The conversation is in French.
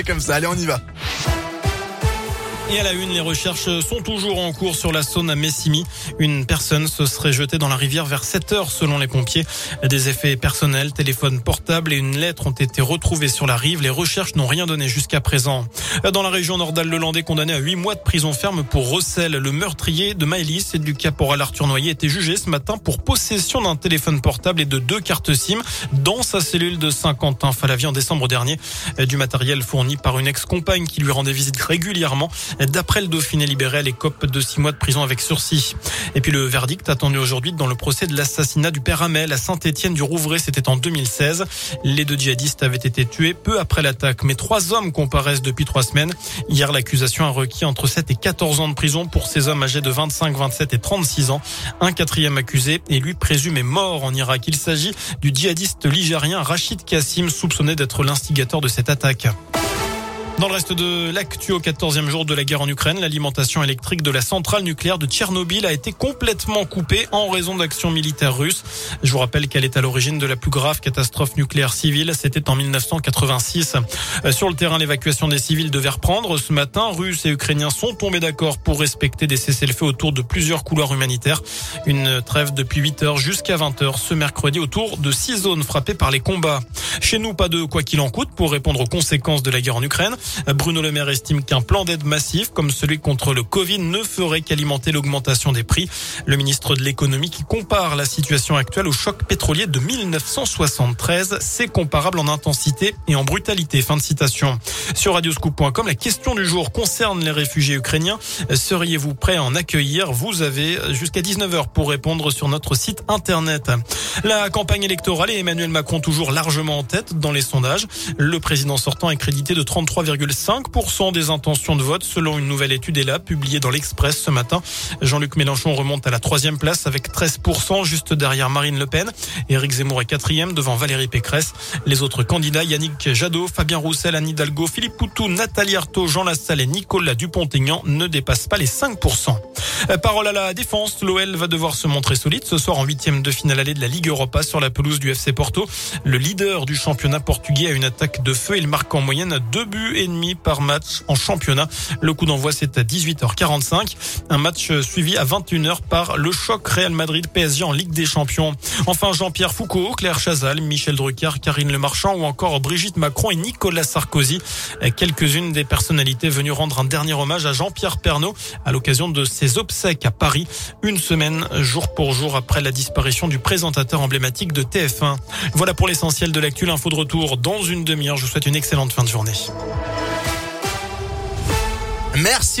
comme ça. Allez, on y va. Et à la une, les recherches sont toujours en cours sur la Saône à Messimy. Une personne se serait jetée dans la rivière vers 7 heures selon les pompiers. Des effets personnels, téléphone portable et une lettre ont été retrouvés sur la rive. Les recherches n'ont rien donné jusqu'à présent. Dans la région nordale-le-landais, condamné à 8 mois de prison ferme pour recel, le meurtrier de Maëlys et du caporal Arthur Noyer était jugé ce matin pour possession d'un téléphone portable et de deux cartes SIM dans sa cellule de Saint-Quentin-Falavier en décembre dernier. Du matériel fourni par une ex-compagne qui lui rendait visite régulièrement. D'après le Dauphiné libéré, les copes de six mois de prison avec sursis. Et puis le verdict attendu aujourd'hui dans le procès de l'assassinat du père Hamel à Saint-Étienne du Rouvray, c'était en 2016. Les deux djihadistes avaient été tués peu après l'attaque, mais trois hommes comparaissent depuis trois semaines. Hier, l'accusation a requis entre 7 et 14 ans de prison pour ces hommes âgés de 25, 27 et 36 ans. Un quatrième accusé est lui présumé mort en Irak. Il s'agit du djihadiste ligérien Rachid Kassim, soupçonné d'être l'instigateur de cette attaque. Dans le reste de l'actu au 14e jour de la guerre en Ukraine, l'alimentation électrique de la centrale nucléaire de Tchernobyl a été complètement coupée en raison d'actions militaires russes. Je vous rappelle qu'elle est à l'origine de la plus grave catastrophe nucléaire civile. C'était en 1986. Euh, sur le terrain, l'évacuation des civils devait reprendre. Ce matin, Russes et Ukrainiens sont tombés d'accord pour respecter des cessez-le-feu autour de plusieurs couloirs humanitaires. Une trêve depuis 8 heures jusqu'à 20 heures ce mercredi autour de six zones frappées par les combats. Chez nous, pas de quoi qu'il en coûte pour répondre aux conséquences de la guerre en Ukraine. Bruno Le Maire estime qu'un plan d'aide massif comme celui contre le Covid ne ferait qu'alimenter l'augmentation des prix. Le ministre de l'économie qui compare la situation actuelle au choc pétrolier de 1973, c'est comparable en intensité et en brutalité. Fin de citation. Sur radioscoop.com, la question du jour concerne les réfugiés ukrainiens. Seriez-vous prêt à en accueillir? Vous avez jusqu'à 19h pour répondre sur notre site internet. La campagne électorale et Emmanuel Macron toujours largement en tête dans les sondages. Le président sortant est crédité de 33,5% des intentions de vote selon une nouvelle étude ELA publiée dans l'Express ce matin. Jean-Luc Mélenchon remonte à la troisième place avec 13% juste derrière Marine Le Pen. Éric Zemmour est quatrième devant Valérie Pécresse. Les autres candidats Yannick Jadot, Fabien Roussel, Anne Hidalgo, Philippe Poutou, Nathalie Arthaud, Jean Lassalle et Nicolas Dupont-Aignan ne dépassent pas les 5%. Euh, parole à la défense, l'OL va devoir se montrer solide ce soir en huitième de finale allée de la Ligue Europa sur la pelouse du FC Porto. Le leader du championnat portugais a une attaque de feu. Il marque en moyenne deux buts demi par match en championnat. Le coup d'envoi c'est à 18h45. Un match suivi à 21h par le choc Real Madrid PSG en Ligue des Champions. Enfin Jean-Pierre Foucault, Claire Chazal, Michel Drucker, Karine Le Marchand ou encore Brigitte Macron et Nicolas Sarkozy. Quelques-unes des personnalités venues rendre un dernier hommage à Jean-Pierre Pernaud à l'occasion de ses obsèques à Paris, une semaine jour pour jour après la disparition du présentateur emblématique de TF1. Voilà pour l'essentiel de l'actu. Info de retour dans une demi-heure. Je vous souhaite une excellente fin de journée. Merci beaucoup.